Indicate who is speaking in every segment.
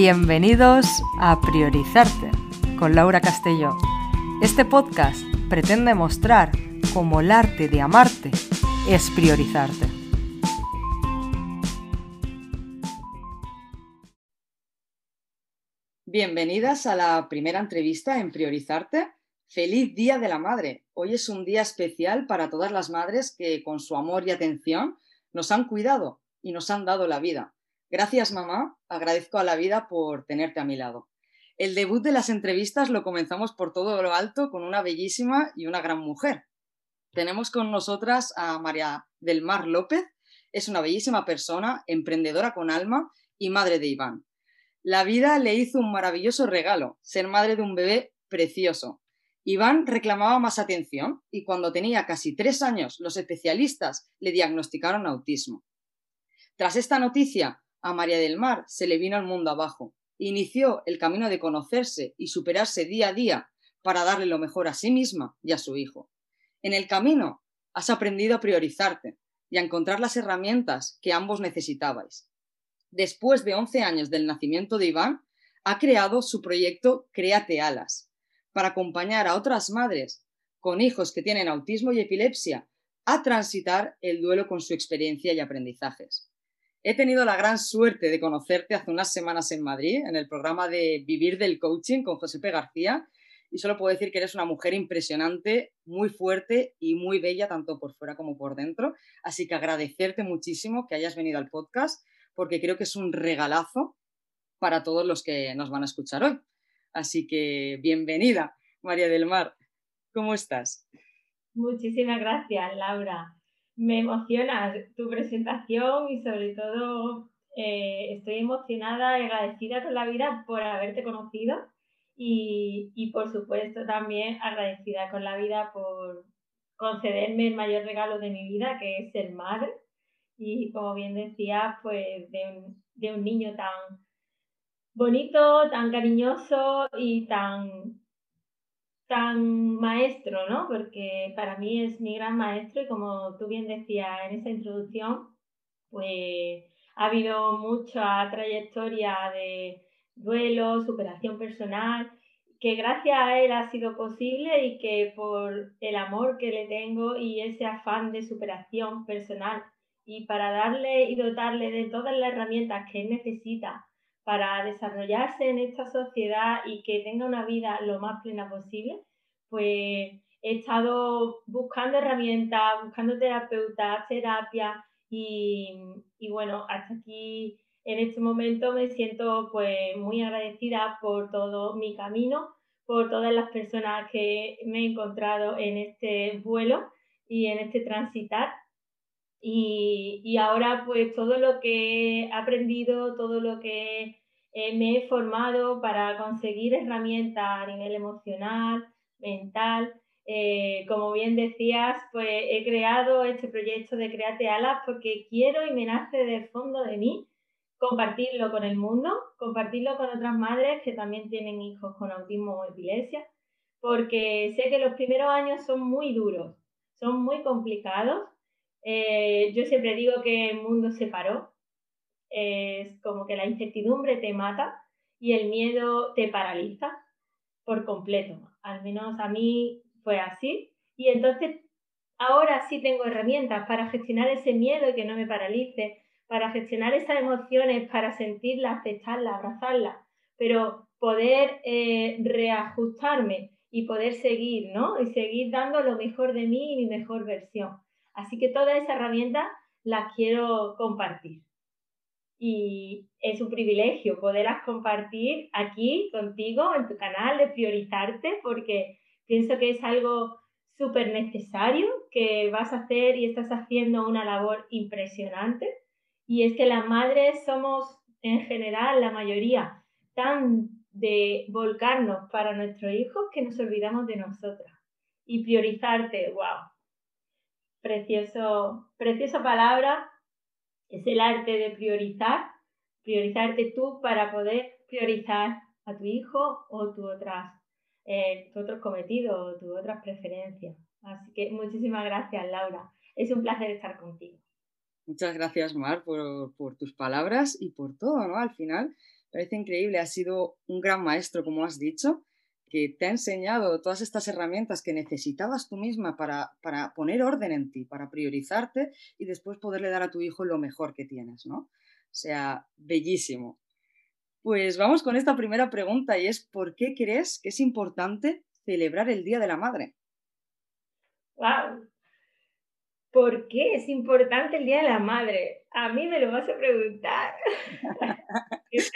Speaker 1: Bienvenidos a Priorizarte con Laura Castelló. Este podcast pretende mostrar cómo el arte de amarte es priorizarte. Bienvenidas a la primera entrevista en Priorizarte. Feliz Día de la Madre. Hoy es un día especial para todas las madres que con su amor y atención nos han cuidado y nos han dado la vida. Gracias, mamá. Agradezco a la vida por tenerte a mi lado. El debut de las entrevistas lo comenzamos por todo lo alto con una bellísima y una gran mujer. Tenemos con nosotras a María del Mar López. Es una bellísima persona, emprendedora con alma y madre de Iván. La vida le hizo un maravilloso regalo, ser madre de un bebé precioso. Iván reclamaba más atención y cuando tenía casi tres años los especialistas le diagnosticaron autismo. Tras esta noticia, a María del Mar se le vino el mundo abajo. Inició el camino de conocerse y superarse día a día para darle lo mejor a sí misma y a su hijo. En el camino has aprendido a priorizarte y a encontrar las herramientas que ambos necesitabais. Después de 11 años del nacimiento de Iván, ha creado su proyecto Créate Alas para acompañar a otras madres con hijos que tienen autismo y epilepsia a transitar el duelo con su experiencia y aprendizajes. He tenido la gran suerte de conocerte hace unas semanas en Madrid, en el programa de Vivir del Coaching con José P. García, y solo puedo decir que eres una mujer impresionante, muy fuerte y muy bella, tanto por fuera como por dentro. Así que agradecerte muchísimo que hayas venido al podcast, porque creo que es un regalazo para todos los que nos van a escuchar hoy. Así que bienvenida, María del Mar. ¿Cómo estás?
Speaker 2: Muchísimas gracias, Laura me emociona tu presentación y sobre todo eh, estoy emocionada y agradecida con la vida por haberte conocido y, y, por supuesto también agradecida con la vida por concederme el mayor regalo de mi vida que es ser madre y como bien decía pues de un, de un niño tan bonito, tan cariñoso y tan tan maestro, ¿no? Porque para mí es mi gran maestro y como tú bien decías en esa introducción, pues ha habido mucha trayectoria de duelo, superación personal, que gracias a él ha sido posible y que por el amor que le tengo y ese afán de superación personal y para darle y dotarle de todas las herramientas que él necesita para desarrollarse en esta sociedad y que tenga una vida lo más plena posible, pues he estado buscando herramientas, buscando terapeutas, terapia y, y bueno, hasta aquí en este momento me siento pues muy agradecida por todo mi camino, por todas las personas que me he encontrado en este vuelo y en este transitar. Y, y ahora pues todo lo que he aprendido, todo lo que eh, me he formado para conseguir herramientas a nivel emocional, mental. Eh, como bien decías, pues he creado este proyecto de Create Alas porque quiero y me nace del fondo de mí compartirlo con el mundo, compartirlo con otras madres que también tienen hijos con autismo o epilepsia, porque sé que los primeros años son muy duros, son muy complicados. Eh, yo siempre digo que el mundo se paró, es como que la incertidumbre te mata y el miedo te paraliza por completo. Al menos a mí fue así. Y entonces ahora sí tengo herramientas para gestionar ese miedo y que no me paralice, para gestionar esas emociones, para sentirlas, aceptarlas, abrazarlas, pero poder eh, reajustarme y poder seguir, ¿no? Y seguir dando lo mejor de mí y mi mejor versión. Así que todas esas herramientas las quiero compartir y es un privilegio poderlas compartir aquí contigo en tu canal, de priorizarte, porque pienso que es algo súper necesario que vas a hacer y estás haciendo una labor impresionante. Y es que las madres somos en general, la mayoría, tan de volcarnos para nuestros hijos que nos olvidamos de nosotras. Y priorizarte, wow. Precioso, preciosa palabra es el arte de priorizar, priorizarte tú para poder priorizar a tu hijo o tu otras, eh, otros cometidos o tus otras preferencias. Así que muchísimas gracias, Laura. Es un placer estar contigo.
Speaker 1: Muchas gracias, Mar, por, por tus palabras y por todo, ¿no? Al final Parece increíble, has sido un gran maestro, como has dicho, que te ha enseñado todas estas herramientas que necesitabas tú misma para, para poner orden en ti, para priorizarte y después poderle dar a tu hijo lo mejor que tienes, ¿no? O sea, bellísimo. Pues vamos con esta primera pregunta y es, ¿por qué crees que es importante celebrar el Día de la Madre?
Speaker 2: ¡Wow! ¿Por qué es importante el Día de la Madre? A mí me lo vas a preguntar.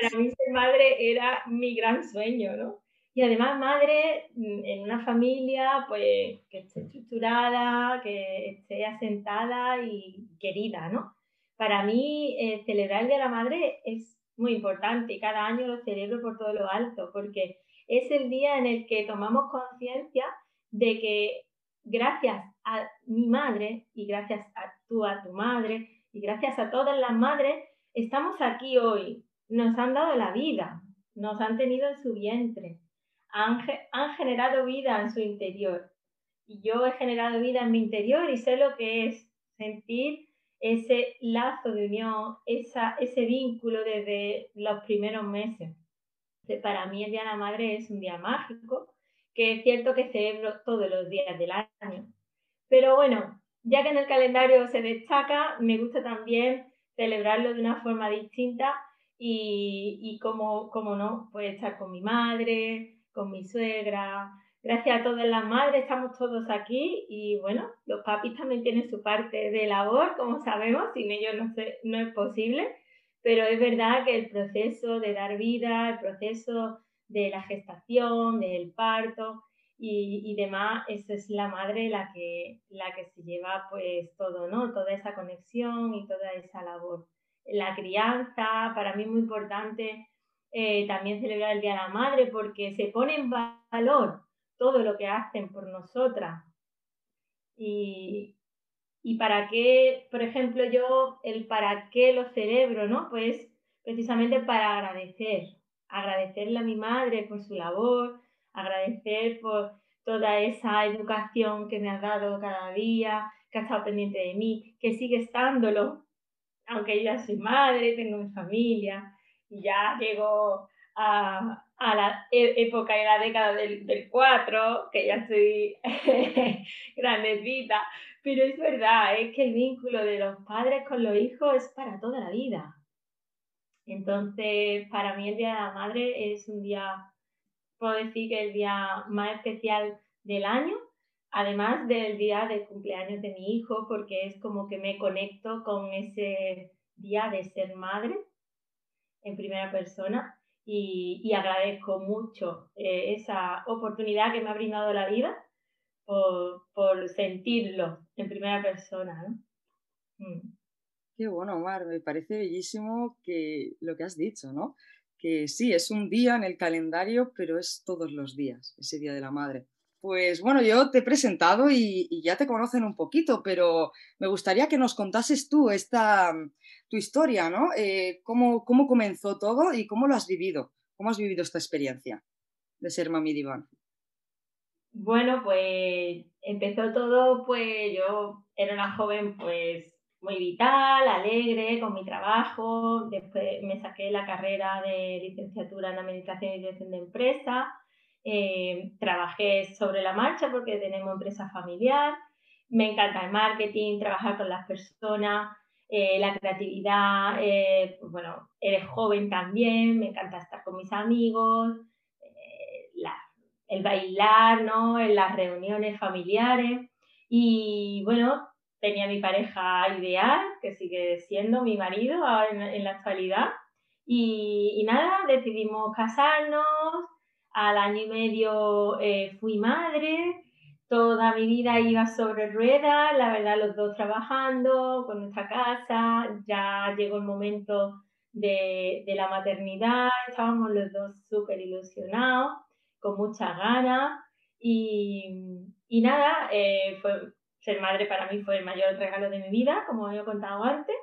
Speaker 2: para mí ser madre era mi gran sueño, ¿no? Y además madre mm, en una familia pues que esté estructurada, que esté asentada y querida, ¿no? Para mí eh, celebrar el Día de la Madre es muy importante y cada año lo celebro por todo lo alto porque es el día en el que tomamos conciencia de que gracias a mi madre y gracias a tú, a tu madre y gracias a todas las madres, estamos aquí hoy. Nos han dado la vida, nos han tenido en su vientre, han, han generado vida en su interior. Y yo he generado vida en mi interior y sé lo que es sentir ese lazo de unión, esa, ese vínculo desde los primeros meses. Para mí el Día de la Madre es un día mágico, que es cierto que celebro todos los días del año. Pero bueno, ya que en el calendario se destaca, me gusta también celebrarlo de una forma distinta y, y como, como no, pues estar con mi madre, con mi suegra. Gracias a todas las madres estamos todos aquí y bueno, los papis también tienen su parte de labor, como sabemos, sin ellos no, no es posible, pero es verdad que el proceso de dar vida, el proceso de la gestación, del parto y, y, demás, esa es la madre la que, la que se lleva pues todo, ¿no? Toda esa conexión y toda esa labor. La crianza, para mí muy importante eh, también celebrar el Día de la Madre porque se pone en valor todo lo que hacen por nosotras. Y, y para qué, por ejemplo, yo el para qué lo celebro, ¿no? Pues precisamente para agradecer, agradecerle a mi madre por su labor, agradecer por toda esa educación que me ha dado cada día, que ha estado pendiente de mí, que sigue estándolo, aunque yo ya soy madre, tengo mi familia ya llego a, a la e, época y la década del, del 4, que ya estoy grandecita, pero es verdad, es que el vínculo de los padres con los hijos es para toda la vida. Entonces, para mí el Día de la Madre es un día, puedo decir que el día más especial del año, además del día de cumpleaños de mi hijo, porque es como que me conecto con ese día de ser madre en primera persona y, agradezco mucho eh, esa oportunidad que me ha brindado la vida por, por sentirlo en primera persona. ¿no?
Speaker 1: Mm. Qué bueno, Omar, me parece bellísimo que lo que has dicho, ¿no? Que sí, es un día en el calendario, pero es todos los días, ese Día de la Madre. Pues bueno, yo te he presentado y, ya te conocen un poquito, pero me gustaría que nos contases tú esta, tu historia, ¿no? Eh, cómo, ¿Cómo comenzó todo y cómo lo has vivido? ¿Cómo has vivido esta experiencia de ser mami diván?
Speaker 2: Bueno, pues empezó todo, pues yo era una joven pues muy vital, alegre con mi trabajo. Después me saqué la carrera de licenciatura en Administración y Dirección de Empresa. Eh, trabajé sobre la marcha porque tenemos empresa familiar. Me encanta el marketing, trabajar con las personas, eh, la creatividad. Eh, bueno, eres joven también, me encanta estar con mis amigos, el bailar, ¿no? En las reuniones familiares. Y bueno, tenía mi pareja ideal, que sigue siendo mi marido en, la actualidad. Y, nada, decidimos casarnos. Al año y medio eh, fui madre. Toda mi vida iba sobre ruedas, la verdad, los dos trabajando con nuestra casa. Ya llegó el momento de, la maternidad. Estábamos los dos súper ilusionados, con muchas ganas. Y, nada, eh, fue, ser madre para mí fue el mayor regalo de mi vida, como he contado antes,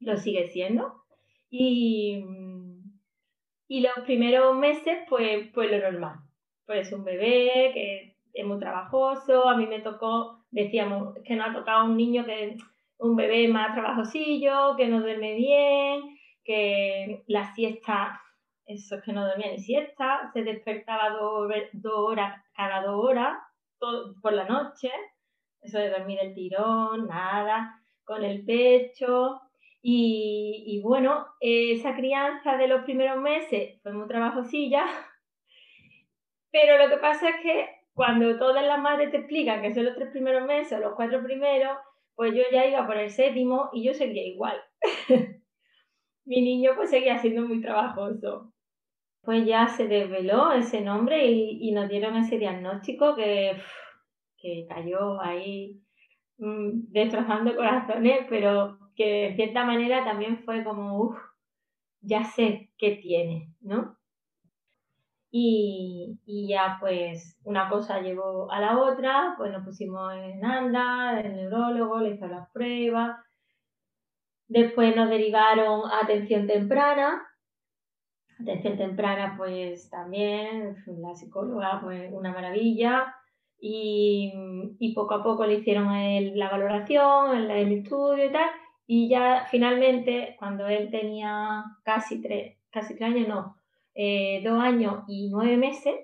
Speaker 2: lo sigue siendo. Y, y los primeros meses, pues, pues lo normal. Pues un bebé que es muy trabajoso, a mí me tocó, decíamos, que no ha tocado un niño que un bebé más trabajosillo, que no duerme bien, que la siesta eso es que no dormía ni siesta, se despertaba dos, horas, cada dos horas, por la noche, eso de dormir el tirón, nada, con el pecho. Y, bueno, esa crianza de los primeros meses fue muy trabajosilla, pero lo que pasa es que cuando todas las madres te explican que son los tres primeros meses o los cuatro primeros, pues yo ya iba por el séptimo y yo seguía igual. Mi niño pues seguía siendo muy trabajoso. Pues ya se desveló ese nombre y, nos dieron ese diagnóstico que, que cayó ahí mm, destrozando corazones, pero que de cierta manera también fue como, uff, ya sé qué tiene, ¿no? Y, ya pues una cosa llevó a la otra, pues nos pusimos en anda, el neurólogo le hizo las pruebas, después nos derivaron a atención temprana, atención temprana pues también, la psicóloga pues una maravilla, y, poco a poco le hicieron la valoración, el, estudio y tal, y ya finalmente cuando él tenía casi tres, casi tres años, no, eh, dos años y nueve meses,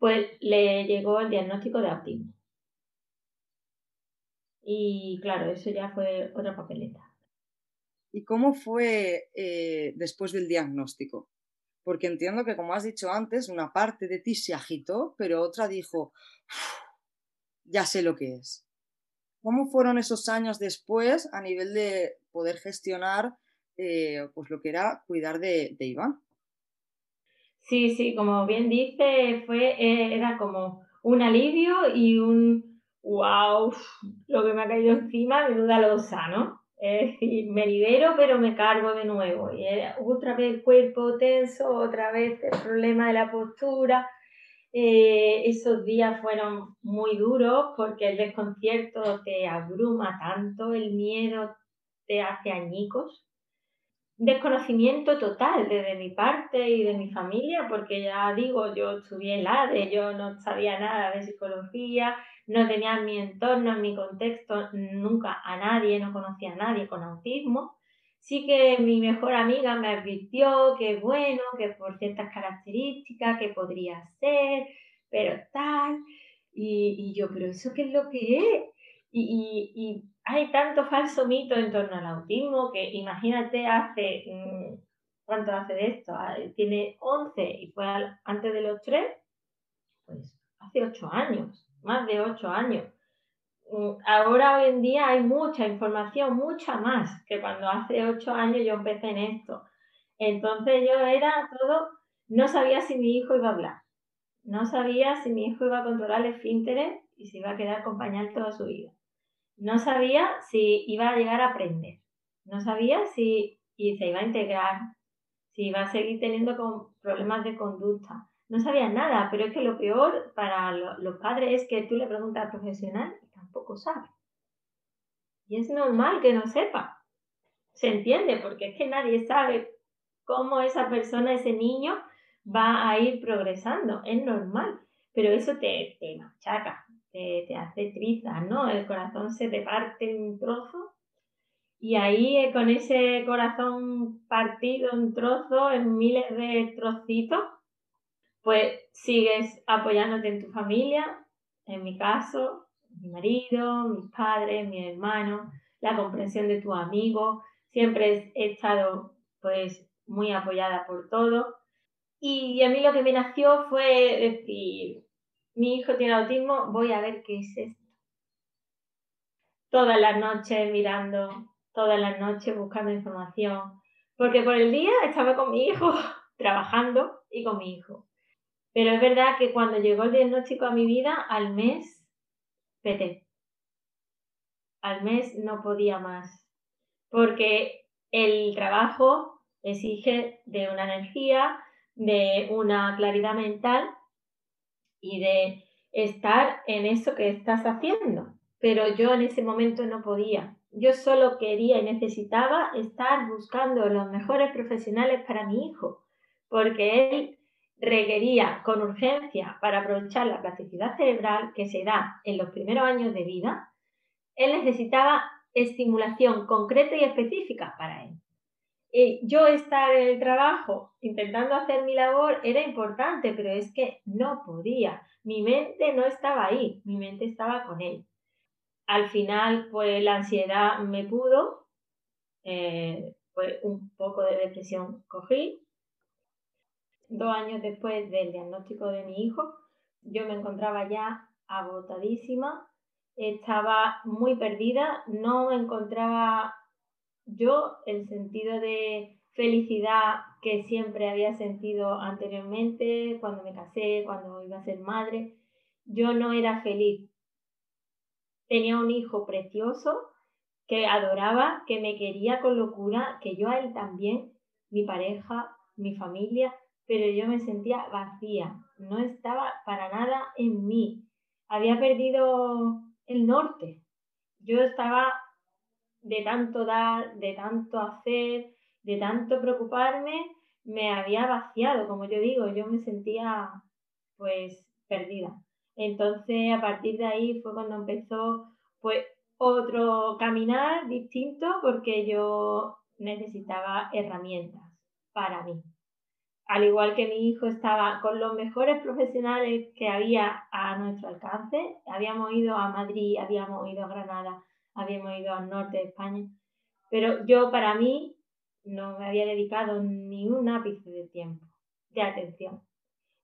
Speaker 2: pues le llegó el diagnóstico de autismo. Y claro, eso ya fue otra papeleta.
Speaker 1: ¿Y cómo fue eh, después del diagnóstico? Porque entiendo que, como has dicho antes, una parte de ti se agitó, pero otra dijo, ya sé lo que es. ¿Cómo fueron esos años después a nivel de poder gestionar eh, pues lo que era cuidar de Iván?
Speaker 2: Sí, sí, como bien dice, fue, eh, era como un alivio y un wow, lo que me ha caído encima, menuda losa, ¿no? Es decir, me libero, pero me cargo de nuevo. Y otra vez el cuerpo tenso, otra vez el problema de la postura. Eh, esos días fueron muy duros porque el desconcierto te abruma tanto, el miedo te hace añicos desconocimiento total desde mi parte y de mi familia, porque ya digo, yo estudié en la ADE, yo no sabía nada de psicología, no tenía en mi entorno, en mi contexto, nunca a nadie, no conocía a nadie con autismo. Sí que mi mejor amiga me advirtió que bueno, que por ciertas características, que podría ser, pero tal. Y, y yo, pero ¿eso qué es lo que es? Y, y, hay tanto falso mito en torno al autismo que imagínate hace, mm, ¿cuánto hace de esto? Ah, tiene 11 y fue antes de los 3, pues hace 8 años, más de 8 años. Mm, ahora hoy en día hay mucha información, mucha más que cuando hace 8 años yo empecé en esto. Entonces yo era todo, no sabía si mi hijo iba a hablar, no sabía si mi hijo iba a controlar el esfínteres y se iba a quedar acompañado toda su vida no sabía si iba a llegar a aprender, no sabía si y se iba a integrar, si iba a seguir teniendo problemas de conducta. No sabía nada, pero es que lo peor para los padres es que tú le preguntas al profesional tampoco sabe. Y es normal que no sepa. Se entiende, porque es que nadie sabe cómo esa persona, ese niño, va a ir progresando. Es normal. Pero eso te, te machaca, te, hace trizas, ¿no? El corazón se te parte en un trozo y ahí eh, con ese corazón partido en trozos, en miles de trocitos, pues sigues apoyándote en tu familia, en mi caso, mi marido, mis padres, mi hermano, la comprensión de tu amigo. Siempre he estado pues muy apoyada por todo. Y a mí lo que me nació fue decir, mi hijo tiene autismo, voy a ver qué es esto. Todas las noches mirando, todas las noches buscando información, porque por el día estaba con mi hijo, trabajando y con mi hijo. Pero es verdad que cuando llegó el diagnóstico a mi vida, al mes, vete. Al mes no podía más, porque el trabajo exige de una energía, de una claridad mental y de estar en eso que estás haciendo. Pero yo en ese momento no podía. Yo solo quería y necesitaba estar buscando los mejores profesionales para mi hijo, porque él requería con urgencia para aprovechar la plasticidad cerebral que se da en los primeros años de vida, él necesitaba estimulación concreta y específica para él. eh, yo estar en el trabajo intentando hacer mi labor era importante, pero es que no podía. Mi mente no estaba ahí, mi mente estaba con él. Al final, pues la ansiedad me pudo, eh, un poco de depresión cogí. Dos años después del diagnóstico de mi hijo, yo me encontraba ya agotadísima, estaba muy perdida, no encontraba yo el sentido de felicidad que siempre había sentido anteriormente, cuando me casé, cuando iba a ser madre, yo no era feliz. Tenía un hijo precioso que adoraba, que me quería con locura, que yo a él también, mi pareja, mi familia, pero yo me sentía vacía, no estaba para nada en mí. Había perdido el norte. Yo estaba de tanto dar, de tanto hacer, de tanto preocuparme, me había vaciado, como yo digo, yo me sentía pues perdida. Entonces, a partir de ahí fue cuando empezó pues otro caminar distinto porque yo necesitaba herramientas para mí. Al igual que mi hijo estaba con los mejores profesionales que había a nuestro alcance, habíamos ido a Madrid, habíamos ido a Granada, habíamos ido al norte de España, pero yo para mí no me había dedicado ni un ápice de tiempo, de atención.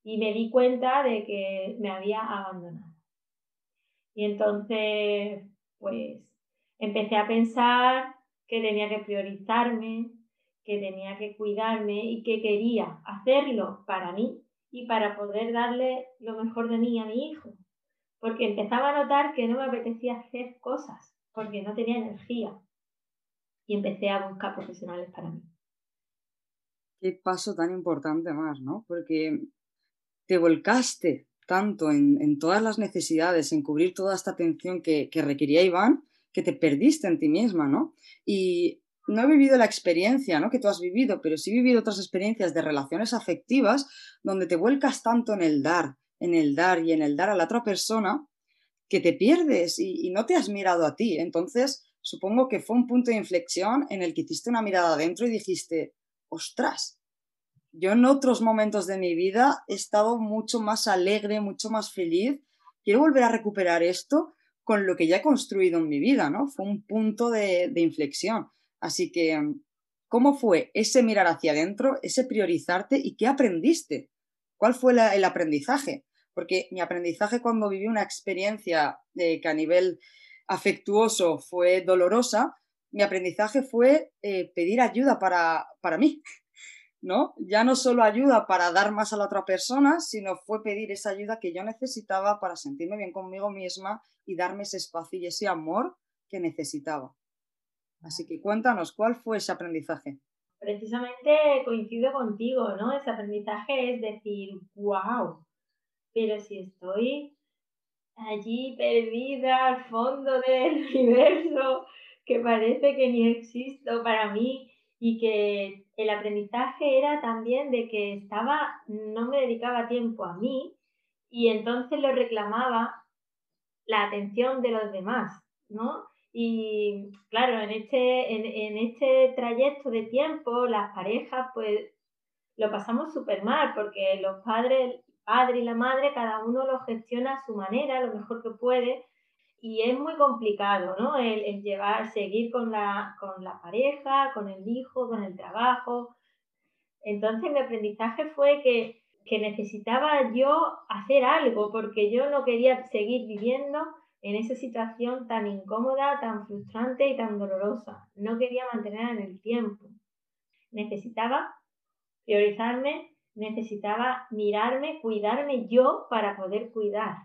Speaker 2: Y me di cuenta de que me había abandonado. Y entonces, pues, empecé a pensar que tenía que priorizarme, que tenía que cuidarme y que quería hacerlo para mí y para poder darle lo mejor de mí a mi hijo. Porque empezaba a notar que no me apetecía hacer cosas porque no tenía energía. Y empecé a buscar profesionales para mí.
Speaker 1: Qué paso tan importante más, ¿no? Porque te volcaste tanto en, todas las necesidades, en cubrir toda esta atención que, que, requería Iván, que te perdiste en ti misma, ¿no? Y no he vivido la experiencia ¿no? que tú has vivido, pero sí he vivido otras experiencias de relaciones afectivas donde te vuelcas tanto en el dar, en el dar y en el dar a la otra persona que te pierdes y, no te has mirado a ti. Entonces, supongo que fue un punto de inflexión en el que hiciste una mirada adentro y dijiste, ostras, yo en otros momentos de mi vida he estado mucho más alegre, mucho más feliz. Quiero volver a recuperar esto con lo que ya he construido en mi vida, ¿no? Fue un punto de, inflexión. Así que, ¿cómo fue ese mirar hacia adentro, ese priorizarte y qué aprendiste? ¿Cuál fue el aprendizaje? porque mi aprendizaje cuando viví una experiencia que a nivel afectuoso fue dolorosa, mi aprendizaje fue eh, pedir ayuda para, para mí, ¿no? Ya no solo ayuda para dar más a la otra persona, sino fue pedir esa ayuda que yo necesitaba para sentirme bien conmigo misma y darme ese espacio y ese amor que necesitaba. Así que cuéntanos, ¿cuál fue ese aprendizaje?
Speaker 2: Precisamente coincido contigo, ¿no? Ese aprendizaje es decir, wow, pero si estoy allí perdida al fondo del universo, que parece que ni existo para mí y que el aprendizaje era también de que estaba, no me dedicaba tiempo a mí y entonces lo reclamaba la atención de los demás, ¿no? Y claro, en este, en, en este trayecto de tiempo, las parejas, pues lo pasamos súper mal, porque los padres padre y la madre, cada uno lo gestiona a su manera, lo mejor que puede, y es muy complicado, ¿no? El, llevar, seguir con la, con la pareja, con el hijo, con el trabajo. Entonces mi aprendizaje fue que, que necesitaba yo hacer algo, porque yo no quería seguir viviendo en esa situación tan incómoda, tan frustrante y tan dolorosa. No quería mantenerla en el tiempo. Necesitaba priorizarme necesitaba mirarme, cuidarme yo para poder cuidar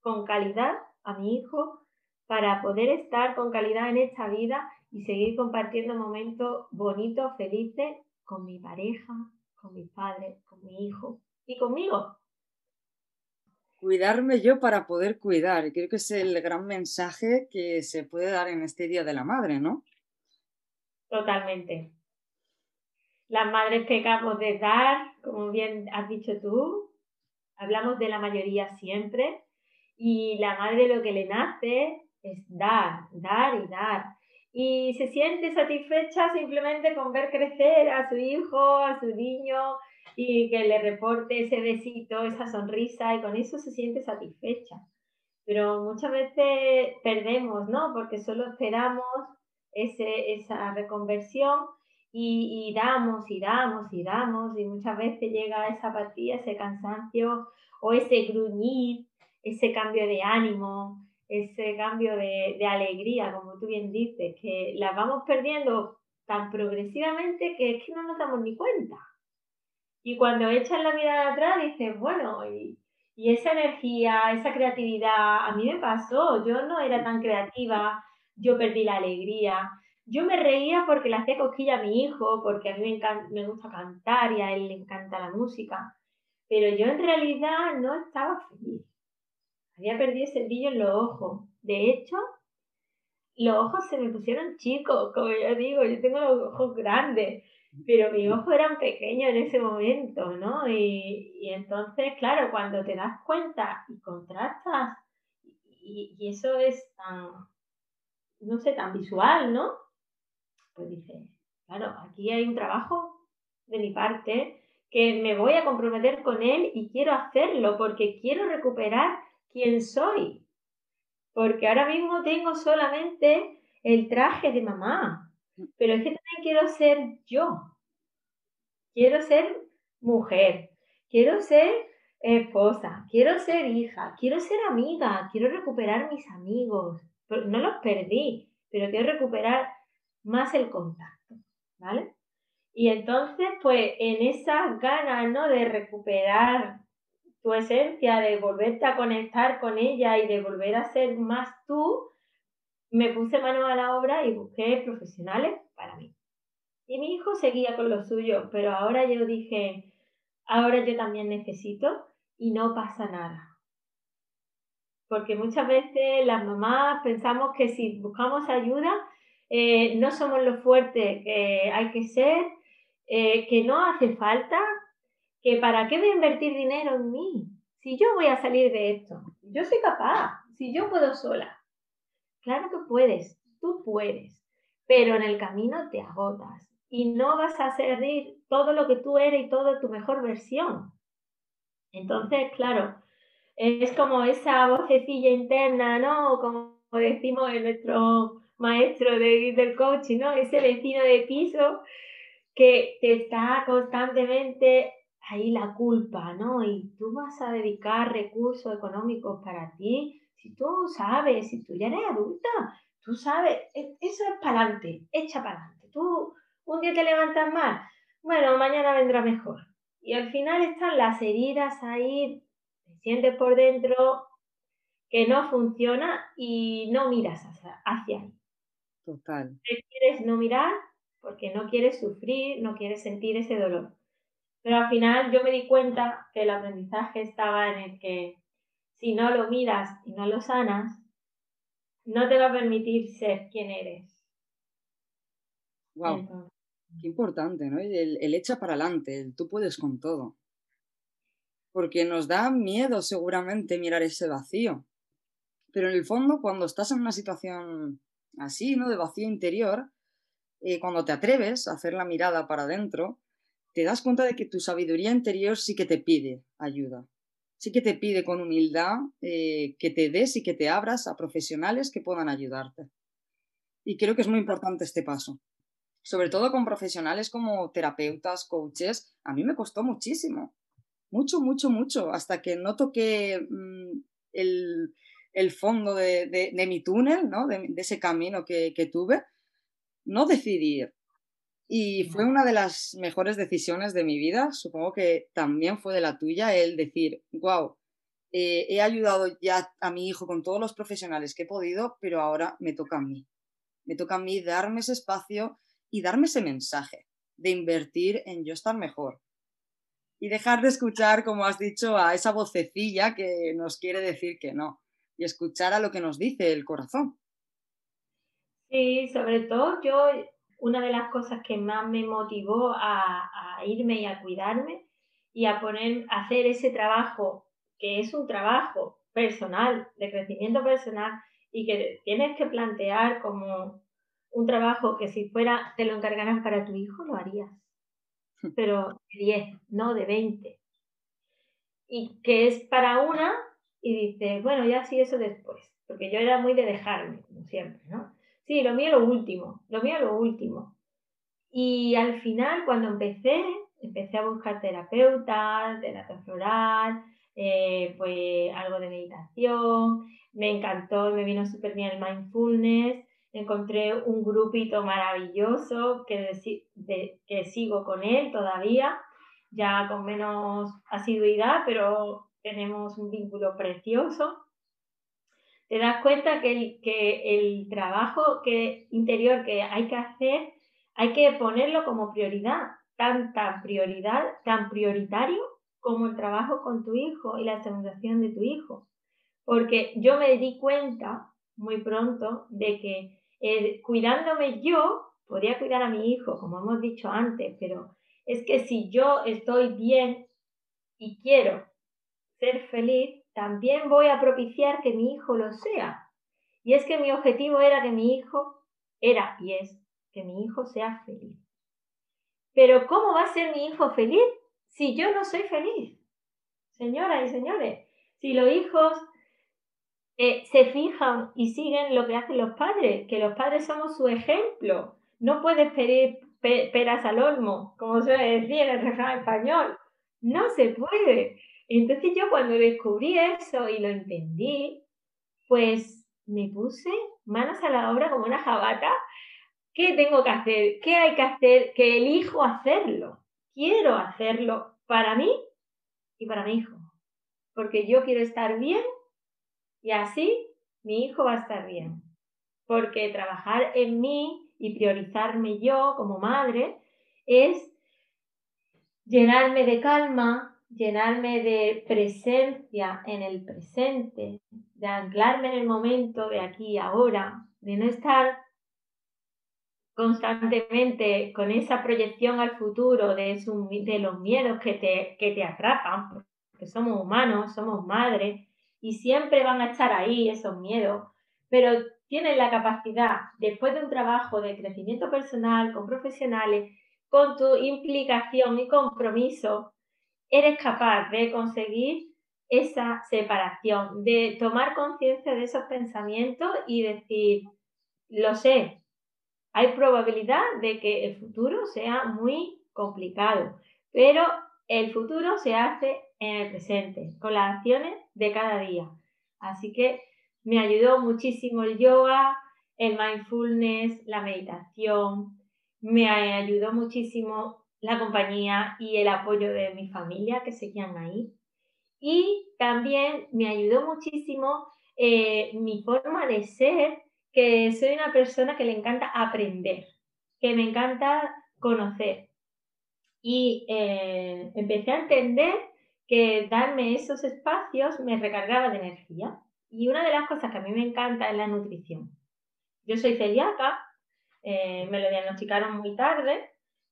Speaker 2: con calidad a mi hijo, para poder estar con calidad en esta vida y seguir compartiendo momentos bonitos, felices con mi pareja, con mi padre, con mi hijo y conmigo.
Speaker 1: Cuidarme yo para poder cuidar. Creo que es el gran mensaje que se puede dar en este Día de la Madre, ¿no?
Speaker 2: Totalmente. Las madres pecamos de dar, como bien has dicho tú, hablamos de la mayoría siempre, y la madre lo que le nace es dar, dar y dar. y se siente satisfecha simplemente con ver crecer a su hijo, a su niño y que le reporte ese besito, esa sonrisa y con eso se siente satisfecha. Pero muchas veces perdemos, ¿no? Porque solo esperamos ese, esa reconversión y, y, damos y damos y damos y muchas veces llega esa apatía, ese cansancio o ese gruñir, ese cambio de ánimo, ese cambio de, de alegría, como tú bien dices, que la vamos perdiendo tan progresivamente que es que no nos damos ni cuenta. Y cuando echas la mirada atrás dices, bueno, y, y esa energía, esa creatividad, a mí me pasó, yo no era tan creativa, yo perdí la alegría. Yo me reía porque le hacía cosquilla a mi hijo, porque a mí me, encanta, me gusta cantar y a él le encanta la música, pero yo en realidad no estaba feliz. Había perdido ese brillo en los ojos. De hecho, los ojos se me pusieron chicos, como yo digo, yo tengo los ojos grandes, pero mis ojos eran pequeños en ese momento, ¿no? Y, y entonces, claro, cuando te das cuenta y contrastas, y, y eso es tan, no sé, tan visual, ¿no? Pues dice, claro, aquí hay un trabajo de mi parte que me voy a comprometer con él y quiero hacerlo porque quiero recuperar quién soy. Porque ahora mismo tengo solamente el traje de mamá, pero es que también quiero ser yo. Quiero ser mujer, quiero ser esposa, quiero ser hija, quiero ser amiga, quiero recuperar mis amigos, no los perdí, pero quiero recuperar más el contacto, ¿vale? Y entonces, pues en esas ganas, ¿no? De recuperar tu esencia, de volverte a conectar con ella y de volver a ser más tú, me puse mano a la obra y busqué profesionales para mí. Y mi hijo seguía con lo suyo, pero ahora yo dije, ahora yo también necesito y no pasa nada porque muchas veces las mamás pensamos que si buscamos ayuda eh, no somos lo fuerte que hay que ser, eh, que no hace falta, que para qué voy a invertir dinero en mí, si yo voy a salir de esto, yo soy capaz, si yo puedo sola. Claro que puedes, tú puedes, pero en el camino te agotas y no vas a servir todo lo que tú eres y toda tu mejor versión. Entonces, claro, es como esa vocecilla interna, ¿no? Como decimos en nuestro maestro de, del coaching, ¿no? Ese vecino de piso que te está constantemente ahí la culpa, ¿no? Y tú vas a dedicar recursos económicos para ti. Si tú sabes, si tú ya eres adulta, tú sabes, e, eso es para adelante, echa para adelante. Tú un día te levantas mal, bueno, mañana vendrá mejor. Y al final están las heridas ahí sientes por dentro que no funciona y no miras hacia, ahí.
Speaker 1: Total.
Speaker 2: Quieres no mirar porque no quieres sufrir, no quieres sentir ese dolor. Pero al final yo me di cuenta que el aprendizaje estaba en el que si no lo miras y no lo sanas, no te va a permitir ser quien eres.
Speaker 1: Wow. Qué importante, ¿no? El, el echa para adelante, el tú puedes con todo porque nos da miedo seguramente mirar ese vacío. Pero en el fondo, cuando estás en una situación así, ¿no? De vacío interior, eh, cuando te atreves a hacer la mirada para adentro, te das cuenta de que tu sabiduría interior sí que te pide ayuda. Sí que te pide con humildad eh, que te des y que te abras a profesionales que puedan ayudarte. Y creo que es muy importante este paso. Sobre todo con profesionales como terapeutas, coaches, a mí me costó muchísimo mucho, mucho, mucho, hasta que no toqué mm, el, fondo de, mi túnel, ¿no? de, ese camino que, tuve, no decidí ir. Y fue una de las mejores decisiones de mi vida, supongo que también fue de la tuya, el decir, wow, eh, he ayudado ya a mi hijo con todos los profesionales que he podido, pero ahora me toca a mí. Me toca a mí darme ese espacio y darme ese mensaje de invertir en yo estar mejor, y dejar de escuchar, como has dicho, a esa vocecilla que nos quiere decir que no y escuchar a lo que nos dice el corazón.
Speaker 2: Sí, sobre todo yo, una de las cosas que más me motivó a, irme y a cuidarme y a poner, a hacer ese trabajo, que es un trabajo personal, de crecimiento personal, y que tienes que plantear como un trabajo que si fuera, te lo encargaran para tu hijo, lo harías. Pero de 10, no de 20. Y que es para una y dices, bueno, ya sí eso después. Porque yo era muy de dejarme, como siempre, ¿no? Sí, lo mío lo último, lo mío lo último. Y al final, cuando empecé, empecé a buscar terapeutas, terapia floral, eh, pues algo de meditación, me encantó, me vino súper bien el mindfulness, encontré un grupito maravilloso que, que sigo con él todavía, ya con menos asiduidad, pero tenemos un vínculo precioso. Te das cuenta que el, que el trabajo que, interior que hay que hacer hay que ponerlo como prioridad, tan, prioridad, tan prioritario como el trabajo con tu hijo y la estimulación de tu hijo. Porque yo me di cuenta muy pronto de que eh, cuidándome yo, podía cuidar a mi hijo, como hemos dicho antes, pero es que si yo estoy bien y quiero ser feliz, también voy a propiciar que mi hijo lo sea. Y es que mi objetivo era que mi hijo era y es que mi hijo sea feliz. Pero ¿cómo va a ser mi hijo feliz si yo no soy feliz? Señoras y señores, si los hijos eh, se fijan y siguen lo que hacen los padres, que los padres somos su ejemplo, no puedes pedir peras al olmo, como suele decir el refrán español. No se puede. Entonces yo cuando descubrí eso y lo entendí, pues me puse manos a la obra como una jabata ¿Qué tengo que hacer? ¿Qué hay que hacer? Que elijo hacerlo. Quiero hacerlo para mí y para mi hijo. Porque yo quiero estar bien y así mi hijo va a estar bien. Porque trabajar en mí y priorizarme yo como madre es llenarme de calma, llenarme de presencia en el presente, de anclarme en el momento de aquí y ahora, de no estar constantemente con esa proyección al futuro de, de los miedos que te, que te atrapan, porque somos humanos, somos madres, y siempre van a estar ahí esos miedos, pero tienes la capacidad, después de un trabajo de crecimiento personal con profesionales, con tu implicación y compromiso, eres capaz de conseguir esa separación, de tomar conciencia de esos pensamientos y decir, lo sé, hay probabilidad de que el futuro sea muy complicado, pero el futuro se hace en el presente, con las acciones de cada día. Así que me ayudó muchísimo el yoga, el mindfulness, la meditación, me ayudó muchísimo la compañía y el apoyo de mi familia que seguían ahí. Y también me ayudó muchísimo eh, mi forma de ser que soy una persona que le encanta aprender, que me encanta conocer. Y eh, empecé a entender que darme esos espacios me recargaba de energía. Y una de las cosas que a mí me encanta es la nutrición. Yo soy celíaca, eh, me lo diagnosticaron muy tarde,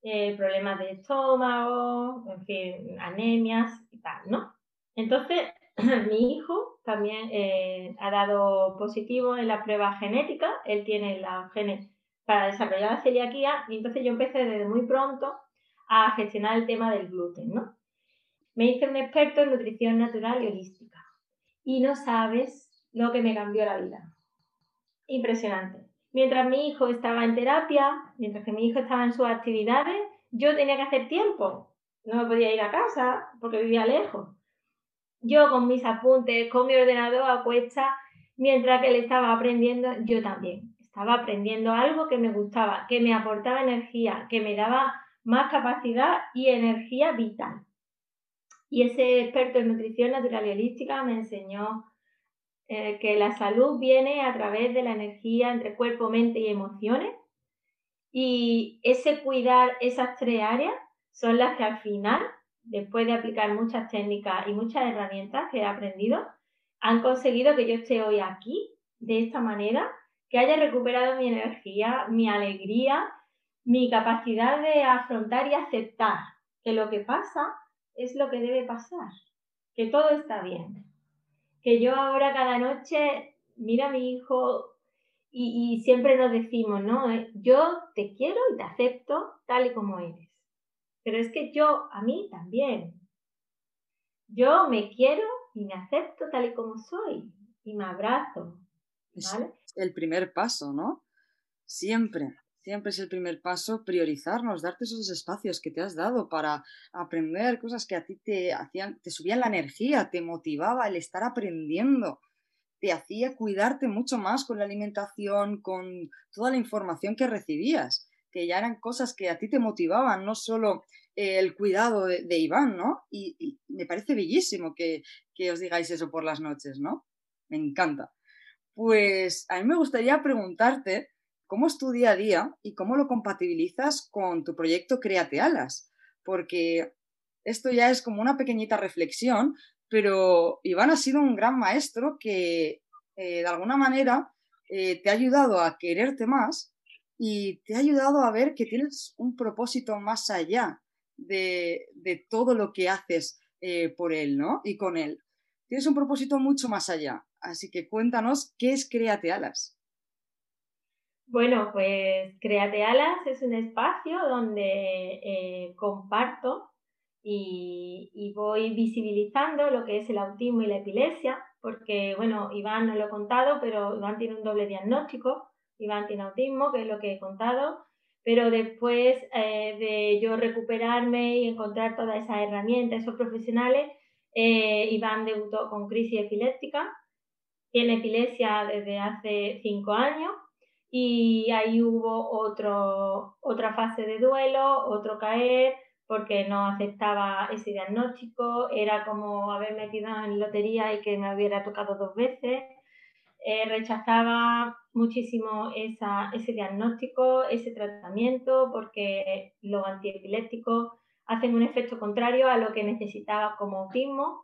Speaker 2: eh, problemas de estómago, en fin, anemias y tal, ¿no? Entonces, mi hijo también eh, ha dado positivo en la prueba genética, él tiene la genes para desarrollar la celiaquía y entonces yo empecé desde muy pronto a gestionar el tema del gluten, ¿no? Me hice un experto en nutrición natural y holística y no sabes lo que me cambió la vida. Impresionante. Mientras mi hijo estaba en terapia, mientras que mi hijo estaba en sus actividades, yo tenía que hacer tiempo. No me podía ir a casa porque vivía lejos yo con mis apuntes, con mi ordenador a cuesta, mientras que él estaba aprendiendo, yo también. Estaba aprendiendo algo que me gustaba, que me aportaba energía, que me daba más capacidad y energía vital. Y ese experto en nutrición natural y holística me enseñó eh, que la salud viene a través de la energía entre cuerpo, mente y emociones. Y ese cuidar esas tres áreas son las que al final después de aplicar muchas técnicas y muchas herramientas que he aprendido, han conseguido que yo esté hoy aquí de esta manera, que haya recuperado mi energía, mi alegría, mi capacidad de afrontar y aceptar que lo que pasa es lo que debe pasar, que todo está bien, que yo ahora cada noche miro a mi hijo y, siempre nos decimos, ¿no? Eh, yo te quiero y te acepto tal y como eres. Pero es que yo, a mí también. Yo me quiero y me acepto tal y como soy y me abrazo. ¿vale?
Speaker 1: Es el primer paso, ¿no? Siempre, siempre es el primer paso priorizarnos, darte esos espacios que te has dado para aprender cosas que a ti te hacían, te subían la energía, te motivaba el estar aprendiendo te hacía cuidarte mucho más con la alimentación, con toda la información que recibías, que ya eran cosas que a ti te motivaban, no solo eh, el cuidado de, Iván, ¿no? Y, me parece bellísimo que, que os digáis eso por las noches, ¿no? Me encanta. Pues a mí me gustaría preguntarte cómo es tu día a día y cómo lo compatibilizas con tu proyecto Créate Alas, porque esto ya es como una pequeñita reflexión pero Iván ha sido un gran maestro que eh, de alguna manera eh, te ha ayudado a quererte más y te ha ayudado a ver que tienes un propósito más allá de, todo lo que haces eh, por él, ¿no? Y con él. Tienes un propósito mucho más allá. Así que cuéntanos qué es Créate Alas.
Speaker 2: Bueno, pues Créate Alas es un espacio donde comparto y, voy visibilizando lo que es el autismo y la epilepsia, porque, bueno, Iván no lo he contado, pero Iván tiene un doble diagnóstico, Iván tiene autismo, que es lo que he contado, pero después eh, de yo recuperarme y encontrar todas esas herramientas, esos profesionales, eh, Iván debutó con crisis epiléptica, tiene epilepsia desde hace cinco años y ahí hubo otro, otra fase de duelo, otro caer, porque no aceptaba ese diagnóstico, era como haber metido en lotería y que me hubiera tocado dos veces. Eh, rechazaba muchísimo ese diagnóstico, ese tratamiento, porque los antiepilépticos hacen un efecto contrario a lo que necesitaba como autismo.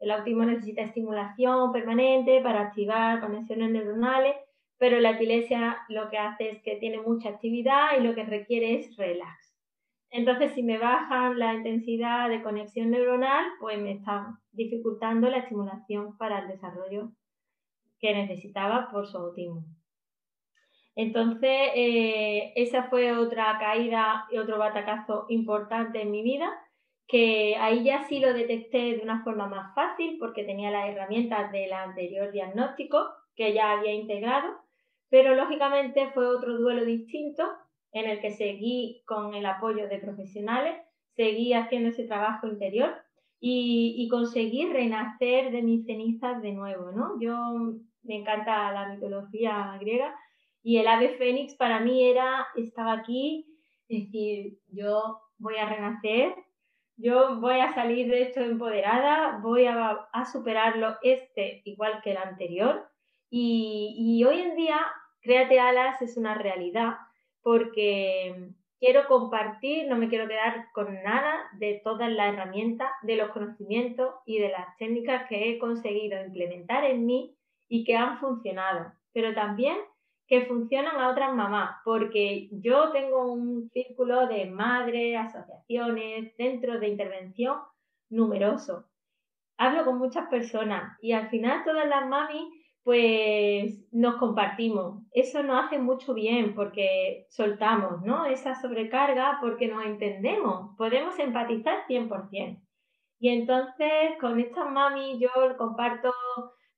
Speaker 2: El autismo necesita estimulación permanente para activar conexiones neuronales, pero la epilepsia lo que hace es que tiene mucha actividad y lo que requiere es relax. Entonces, si me bajan la intensidad de conexión neuronal, pues me está dificultando la estimulación para el desarrollo que necesitaba por su autismo. Entonces, eh, esa fue otra caída y otro batacazo importante en mi vida, que ahí ya sí lo detecté de una forma más fácil porque tenía las herramientas del anterior diagnóstico que ya había integrado, pero lógicamente fue otro duelo distinto en el que seguí con el apoyo de profesionales, seguí haciendo ese trabajo interior y, conseguí renacer de mis cenizas de nuevo, ¿no? Yo me encanta la mitología griega y el ave fénix para mí era, estaba aquí, es decir, yo voy a renacer, yo voy a salir de esto empoderada, voy a, superarlo este igual que el anterior y, y hoy en día Créate Alas es una realidad porque quiero compartir, no me quiero quedar con nada de todas las herramientas, de los conocimientos y de las técnicas que he conseguido implementar en mí y que han funcionado, pero también que funcionan a otras mamás, porque yo tengo un círculo de madres, asociaciones, centros de intervención numeroso. Hablo con muchas personas y al final todas las mamis pues nos compartimos. Eso nos hace mucho bien porque soltamos, ¿no? Esa sobrecarga porque nos entendemos, podemos empatizar 100%. Y entonces con estas mami yo comparto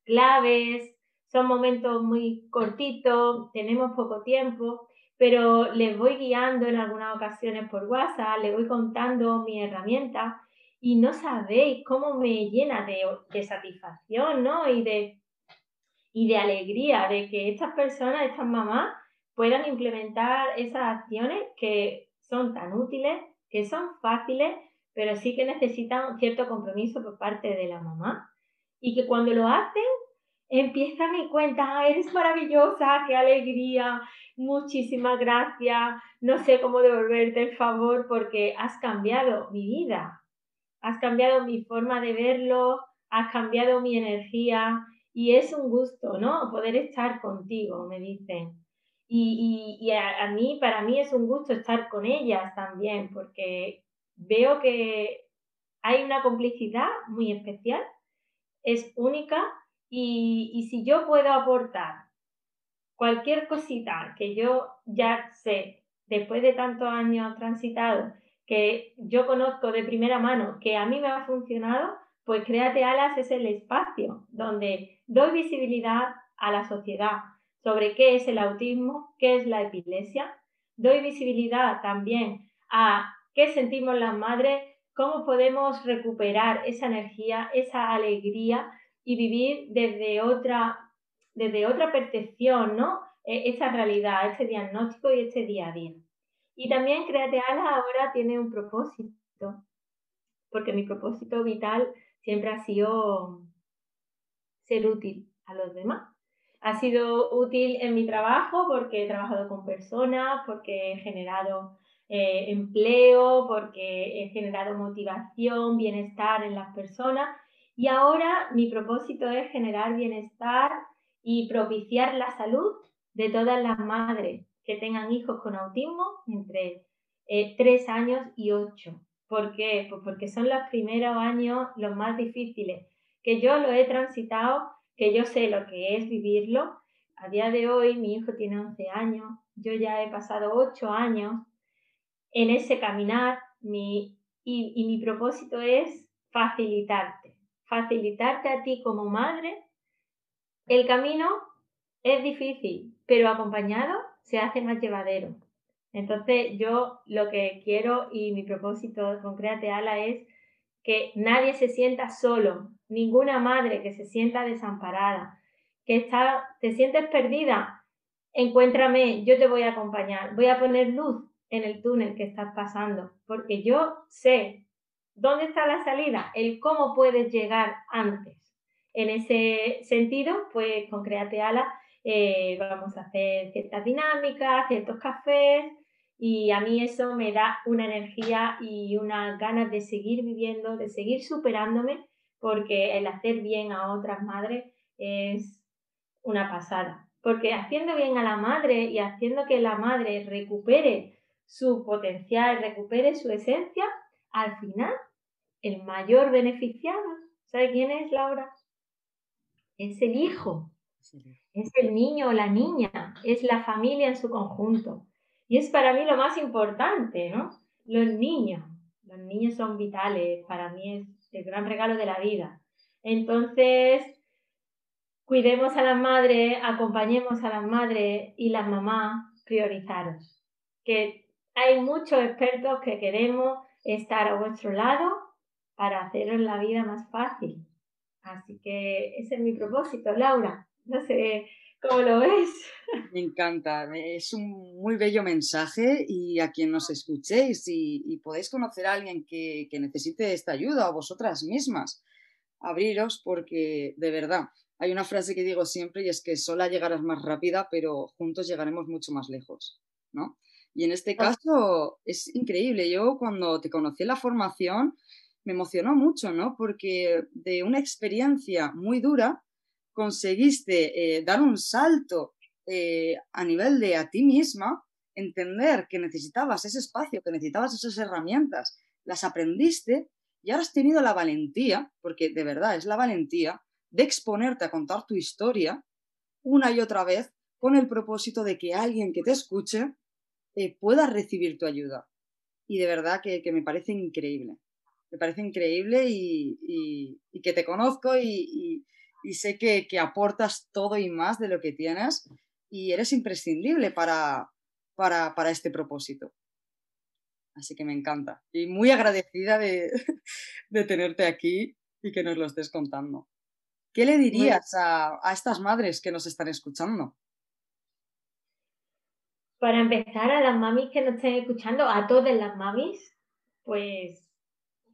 Speaker 2: claves, son momentos muy cortitos, tenemos poco tiempo, pero les voy guiando en algunas ocasiones por WhatsApp, les voy contando mi herramienta y no sabéis cómo me llena de, de satisfacción, ¿no? Y de y de alegría de que estas personas, estas mamás, puedan implementar esas acciones que son tan útiles, que son fáciles, pero sí que necesitan cierto compromiso por parte de la mamá. Y que cuando lo hacen, empiezan y cuentan, ah, eres maravillosa, qué alegría, muchísimas gracias, no sé cómo devolverte el favor porque has cambiado mi vida, has cambiado mi forma de verlo, has cambiado mi energía, y es un gusto, ¿no? Poder estar contigo, me dicen. Y, a, mí, para mí es un gusto estar con ellas también, porque veo que hay una complicidad muy especial, es única, y, y si yo puedo aportar cualquier cosita que yo ya sé, después de tantos años transitados, que yo conozco de primera mano, que a mí me ha funcionado, pues Créate Alas es el espacio donde doy visibilidad a la sociedad sobre qué es el autismo, qué es la epilepsia. Doy visibilidad también a qué sentimos las madres, cómo podemos recuperar esa energía, esa alegría y vivir desde otra, desde otra percepción, ¿no? E, esa realidad, ese diagnóstico y ese día a día. Y también Créate Alas ahora tiene un propósito, porque mi propósito vital siempre ha sido ser útil a los demás. Ha sido útil en mi trabajo porque he trabajado con personas, porque he generado eh, empleo, porque he generado motivación, bienestar en las personas. Y ahora mi propósito es generar bienestar y propiciar la salud de todas las madres que tengan hijos con autismo entre eh, 3 años y 8. ¿Por qué? Pues porque son los primeros años los más difíciles, que yo lo he transitado, que yo sé lo que es vivirlo. A día de hoy mi hijo tiene 11 años, yo ya he pasado 8 años en ese caminar mi, y, y mi propósito es facilitarte, facilitarte a ti como madre. El camino es difícil, pero acompañado se hace más llevadero. Entonces yo lo que quiero y mi propósito con Créate Ala es que nadie se sienta solo, ninguna madre que se sienta desamparada, que está, te sientes perdida, encuéntrame, yo te voy a acompañar, voy a poner luz en el túnel que estás pasando, porque yo sé dónde está la salida, el cómo puedes llegar antes. En ese sentido, pues con Créate Ala eh, vamos a hacer ciertas dinámicas, ciertos cafés, y a mí eso me da una energía y unas ganas de seguir viviendo, de seguir superándome, porque el hacer bien a otras madres es una pasada. Porque haciendo bien a la madre y haciendo que la madre recupere su potencial, recupere su esencia, al final el mayor beneficiado, ¿sabe quién es Laura? Es el hijo, es el niño o la niña, es la familia en su conjunto. Y es para mí lo más importante, ¿no? Los niños. Los niños son vitales, para mí es el gran regalo de la vida. Entonces, cuidemos a las madres, acompañemos a las madres y las mamás, priorizaros. Que hay muchos expertos que queremos estar a vuestro lado para haceros la vida más fácil. Así que ese es mi propósito, Laura. No sé ¿Cómo lo ves?
Speaker 1: Me encanta, es un muy bello mensaje y a quien nos escuchéis y, podéis conocer a alguien que, necesite esta ayuda o vosotras mismas, abriros porque de verdad hay una frase que digo siempre y es que sola llegarás más rápida, pero juntos llegaremos mucho más lejos, ¿no? Y en este caso es increíble. Yo cuando te conocí en la formación me emocionó mucho, ¿no? Porque de una experiencia muy dura conseguiste eh, dar un salto eh, a nivel de a ti misma, entender que necesitabas ese espacio, que necesitabas esas herramientas, las aprendiste y ahora has tenido la valentía, porque de verdad es la valentía, de exponerte a contar tu historia una y otra vez con el propósito de que alguien que te escuche eh, pueda recibir tu ayuda. Y de verdad que, me parece increíble. Me parece increíble y, que te conozco y, y sé que, aportas todo y más de lo que tienes y eres imprescindible para, para, este propósito. Así que me encanta y muy agradecida de, tenerte aquí y que nos lo estés contando. ¿Qué le dirías a, a estas madres que nos están escuchando?
Speaker 2: Para empezar, a las mamis que nos estén escuchando, a todas las mamis, pues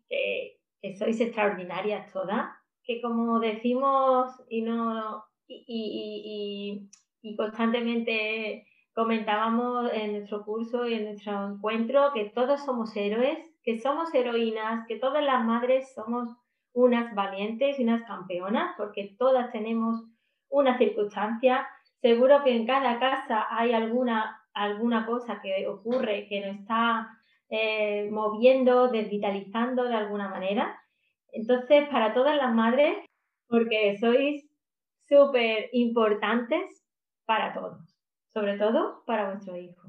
Speaker 2: que sois extraordinarias todas, que como decimos y no y, constantemente comentábamos en nuestro curso y en nuestro encuentro que todos somos héroes, que somos heroínas, que todas las madres somos unas valientes y unas campeonas, porque todas tenemos una circunstancia. Seguro que en cada casa hay alguna, alguna cosa que ocurre que nos está eh, moviendo, desvitalizando de alguna manera. Entonces, para todas las madres, porque sois súper importantes para todos. sobre todo para vuestro hijo.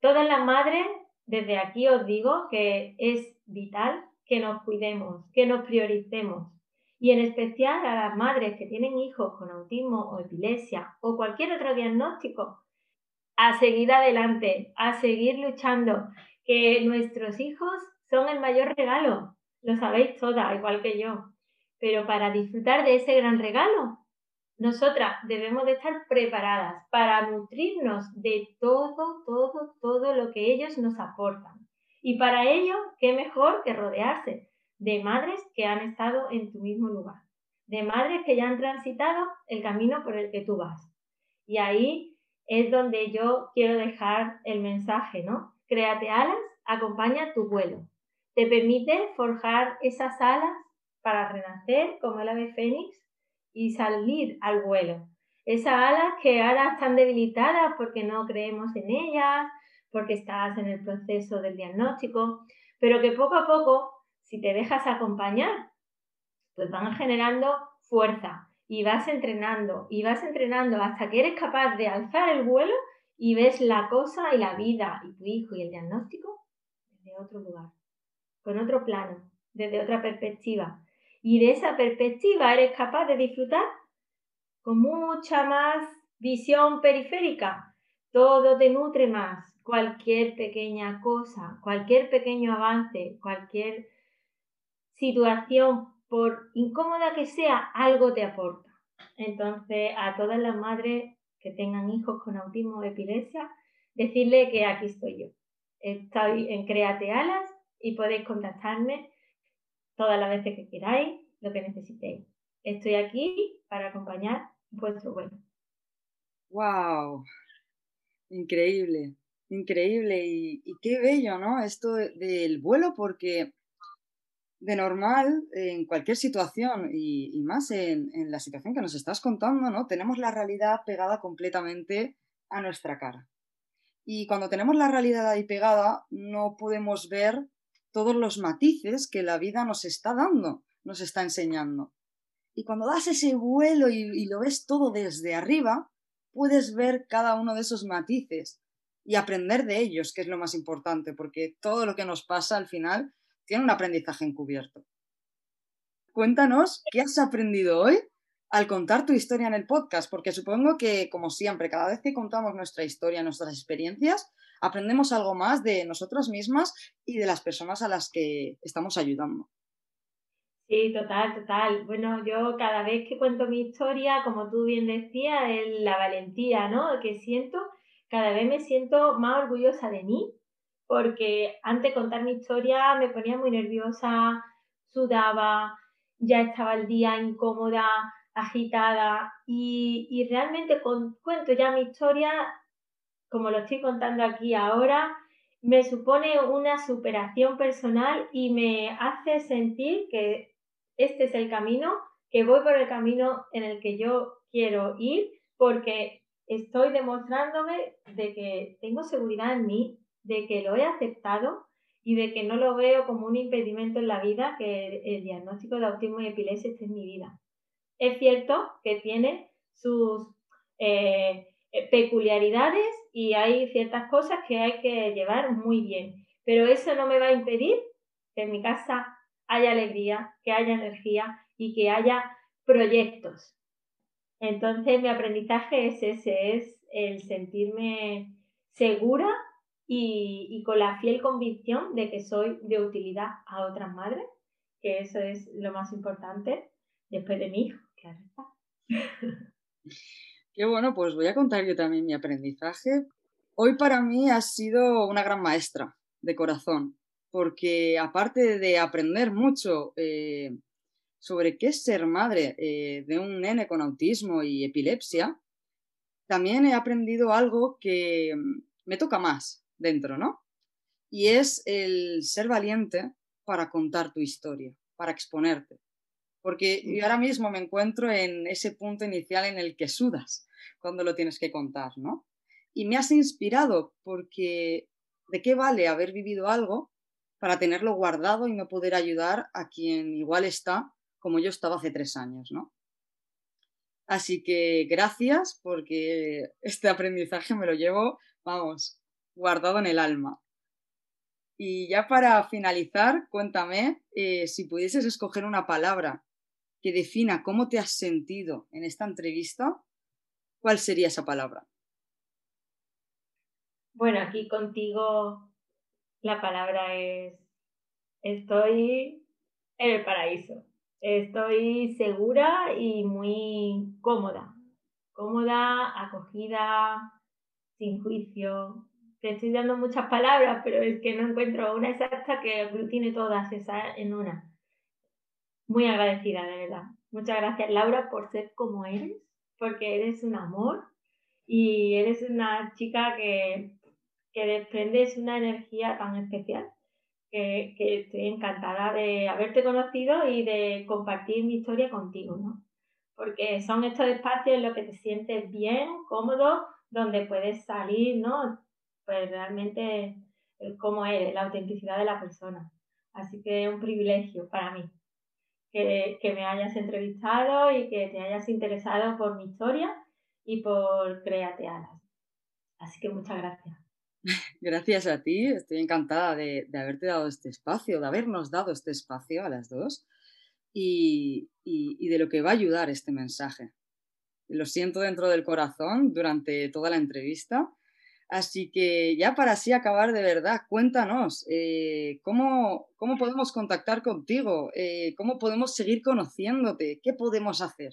Speaker 2: Todas las madres, desde aquí os digo que es vital que nos cuidemos, que nos prioricemos. Y en especial a las madres que tienen hijos con autismo o epilepsia o cualquier otro diagnóstico, a seguir adelante, a seguir luchando, que nuestros hijos son el mayor regalo, lo sabéis todas, igual que yo. Pero para disfrutar de ese gran regalo, nosotras debemos de estar preparadas para nutrirnos de todo, todo, todo lo que ellos nos aportan. Y para ello, qué mejor que rodearse de madres que han estado en tu mismo lugar, de madres que ya han transitado el camino por el que tú vas. Y ahí es donde yo quiero dejar el mensaje, ¿no? Créate alas, acompaña tu vuelo. Te permite forjar esas alas para renacer como el ave fénix y salir al vuelo. Esas alas que ahora están debilitadas porque no creemos en ellas, porque estás en el proceso del diagnóstico, pero que poco a poco, si te dejas acompañar, pues van generando fuerza y vas entrenando y vas entrenando hasta que eres capaz de alzar el vuelo y ves la cosa y la vida y tu hijo y el diagnóstico desde otro lugar, con otro plano, desde otra perspectiva. Y de esa perspectiva eres capaz de disfrutar con mucha más visión periférica. Todo te nutre más. Cualquier pequeña cosa, cualquier pequeño avance, cualquier situación, por incómoda que sea, algo te aporta. Entonces, a todas las madres que tengan hijos con autismo o epilepsia, decirle que aquí estoy yo. Estoy en Créate Alas y podéis contactarme todas las veces que queráis, lo que necesitéis. Estoy aquí para acompañar vuestro vuelo.
Speaker 1: ¡Wow! Increíble, increíble y, qué bello, ¿no? Esto del vuelo porque de normal, en cualquier situación y, más en, la situación que nos estás contando, ¿no? Tenemos la realidad pegada completamente a nuestra cara. Y cuando tenemos la realidad ahí pegada, no podemos ver todos los matices que la vida nos está dando, nos está enseñando. Y cuando das ese vuelo y, lo ves todo desde arriba, puedes ver cada uno de esos matices y aprender de ellos, que es lo más importante, porque todo lo que nos pasa al final tiene un aprendizaje encubierto. Cuéntanos qué has aprendido hoy al contar tu historia en el podcast, porque supongo que, como siempre, cada vez que contamos nuestra historia, nuestras experiencias, aprendemos algo más de nosotras mismas y de las personas a las que estamos ayudando.
Speaker 2: Sí, total, total. Bueno, yo cada vez que cuento mi historia, como tú bien decías, la valentía, ¿no? Que siento, cada vez me siento más orgullosa de mí, porque antes de contar mi historia me ponía muy nerviosa, sudaba, ya estaba el día incómoda, agitada y, y realmente con, cuento ya mi historia como lo estoy contando aquí ahora, me supone una superación personal y me hace sentir que este es el camino, que voy por el camino en el que yo quiero ir, porque estoy demostrándome de que tengo seguridad en mí, de que lo he aceptado y de que no lo veo como un impedimento en la vida que el diagnóstico de autismo y epilepsia esté en mi vida. Es cierto que tiene sus eh, peculiaridades y hay ciertas cosas que hay que llevar muy bien. Pero eso no me va a impedir que en mi casa haya alegría, que haya energía y que haya proyectos. Entonces mi aprendizaje es ese, es el sentirme segura y, y, con la fiel convicción de que soy de utilidad a otras madres, que eso es lo más importante después de mi hijo, que
Speaker 1: Qué bueno, pues voy a contar yo también mi aprendizaje. Hoy para mí ha sido una gran maestra de corazón, porque aparte de aprender mucho eh, sobre qué es ser madre eh, de un nene con autismo y epilepsia, también he aprendido algo que mm, me toca más dentro, ¿no? Y es el ser valiente para contar tu historia, para exponerte. Porque yo ahora mismo me encuentro en ese punto inicial en el que sudas cuando lo tienes que contar, ¿no? Y me has inspirado porque ¿de qué vale haber vivido algo para tenerlo guardado y no poder ayudar a quien igual está como yo estaba hace tres años, ¿no? Así que gracias porque este aprendizaje me lo llevo, vamos, guardado en el alma. Y ya para finalizar, cuéntame eh, si pudieses escoger una palabra que defina cómo te has sentido en esta entrevista, ¿cuál sería esa palabra?
Speaker 2: Bueno, aquí contigo la palabra es estoy en el paraíso. Estoy segura y muy cómoda. Cómoda, acogida, sin juicio. Te estoy dando muchas palabras, pero es que no encuentro una exacta que aglutine todas esas en una. Muy agradecida, de verdad. Muchas gracias, Laura, por ser como eres, porque eres un amor y eres una chica que, que desprendes una energía tan especial que, estoy encantada de haberte conocido y de compartir mi historia contigo, ¿no? Porque son estos espacios en los que te sientes bien, cómodo, donde puedes salir, ¿no? Pues realmente cómo eres, la autenticidad de la persona. Así que es un privilegio para mí que, me hayas entrevistado y que te hayas interesado por mi historia y por Créate Alas. Así que muchas gracias.
Speaker 1: Gracias a ti, estoy encantada de, haberte dado este espacio, de habernos dado este espacio a las dos y, de lo que va a ayudar este mensaje. Lo siento dentro del corazón durante toda la entrevista. Así que ya para así acabar de verdad, cuéntanos, eh, ¿cómo, podemos contactar contigo? Eh, ¿Cómo podemos seguir conociéndote? ¿Qué podemos hacer?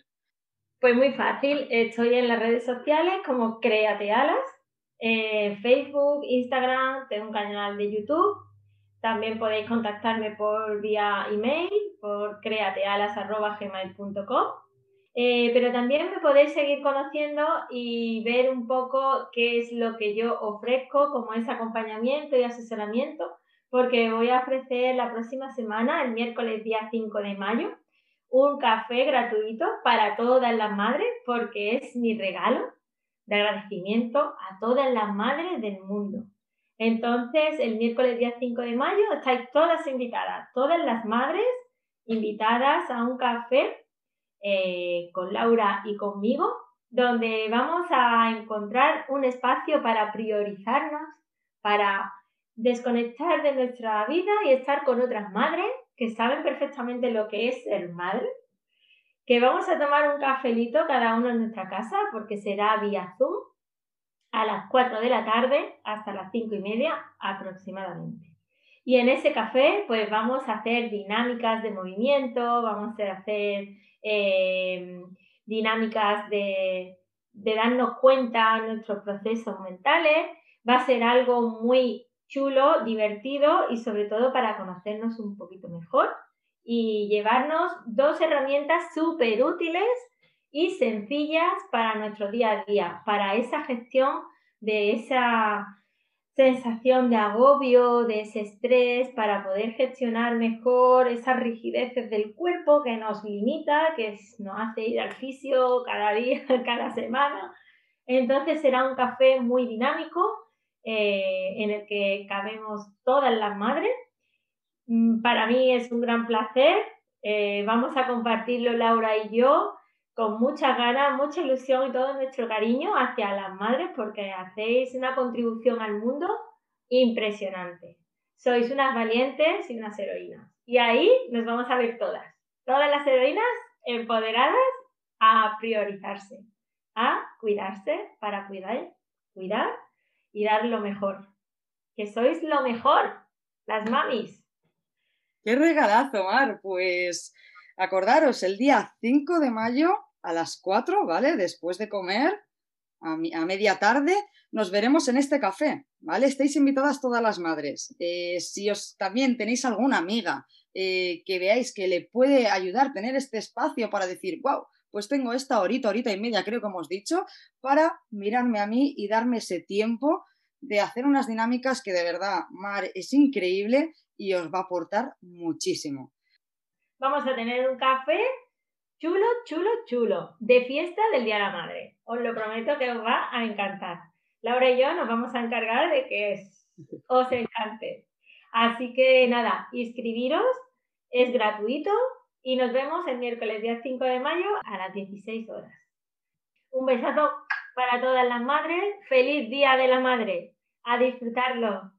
Speaker 2: Pues muy fácil, estoy en las redes sociales como Créate Alas eh, Facebook, Instagram, tengo un canal de YouTube. También podéis contactarme por vía email, por createalas.gmail.com. Eh, pero también me podéis seguir conociendo y ver un poco qué es lo que yo ofrezco como ese acompañamiento y asesoramiento, porque voy a ofrecer la próxima semana, el miércoles día 5 de mayo, un café gratuito para todas las madres, porque es mi regalo de agradecimiento a todas las madres del mundo. Entonces, el miércoles día 5 de mayo estáis todas invitadas, todas las madres invitadas a un café eh, con Laura y conmigo, donde vamos a encontrar un espacio para priorizarnos, para desconectar de nuestra vida y estar con otras madres que saben perfectamente lo que es ser madre que vamos a tomar un cafelito cada uno en nuestra casa porque será vía Zoom a las 4 de la tarde hasta las 5 y media aproximadamente. Y en ese café pues vamos a hacer dinámicas de movimiento, vamos a hacer eh, dinámicas de, de darnos cuenta de nuestros procesos mentales. Va a ser algo muy chulo, divertido y sobre todo para conocernos un poquito mejor y llevarnos dos herramientas súper útiles y sencillas para nuestro día a día, para esa gestión de esa sensación de agobio, de ese estrés, para poder gestionar mejor esas rigideces del cuerpo que nos limita, que nos hace ir al fisio cada día, cada semana. Entonces será un café muy dinámico eh, en el que cabemos todas las madres Mm, para mí es un gran placer. Eh, vamos a compartirlo Laura y yo con mucha ganas, mucha ilusión y todo nuestro cariño hacia las madres porque hacéis una contribución al mundo impresionante. Sois unas valientes y unas heroínas. Y ahí nos vamos a ver todas. Todas las heroínas empoderadas a priorizarse, a cuidarse para cuidar, cuidar y dar lo mejor. Que sois lo mejor, las mamis.
Speaker 1: Qué regalazo, Mar. Pues acordaros, el día 5 de mayo a las 4, ¿vale? Después de comer, a, media tarde, nos veremos en este café, ¿vale? Estáis invitadas todas las madres. Eh, si os también tenéis alguna amiga eh, que veáis que le puede ayudar tener este espacio para decir, wow, pues tengo esta horita, horita y media, creo que hemos dicho, para mirarme a mí y darme ese tiempo de hacer unas dinámicas que de verdad, Mar, es increíble y os va a aportar muchísimo.
Speaker 2: Vamos a tener un café chulo, chulo, chulo, de fiesta del Día de la Madre. Os lo prometo que os va a encantar. Laura y yo nos vamos a encargar de que os encante. Así que nada, inscribiros, es gratuito y nos vemos el miércoles día 5 de mayo a las 16 horas. Un besazo para todas las madres. Feliz Día de la Madre. A disfrutarlo.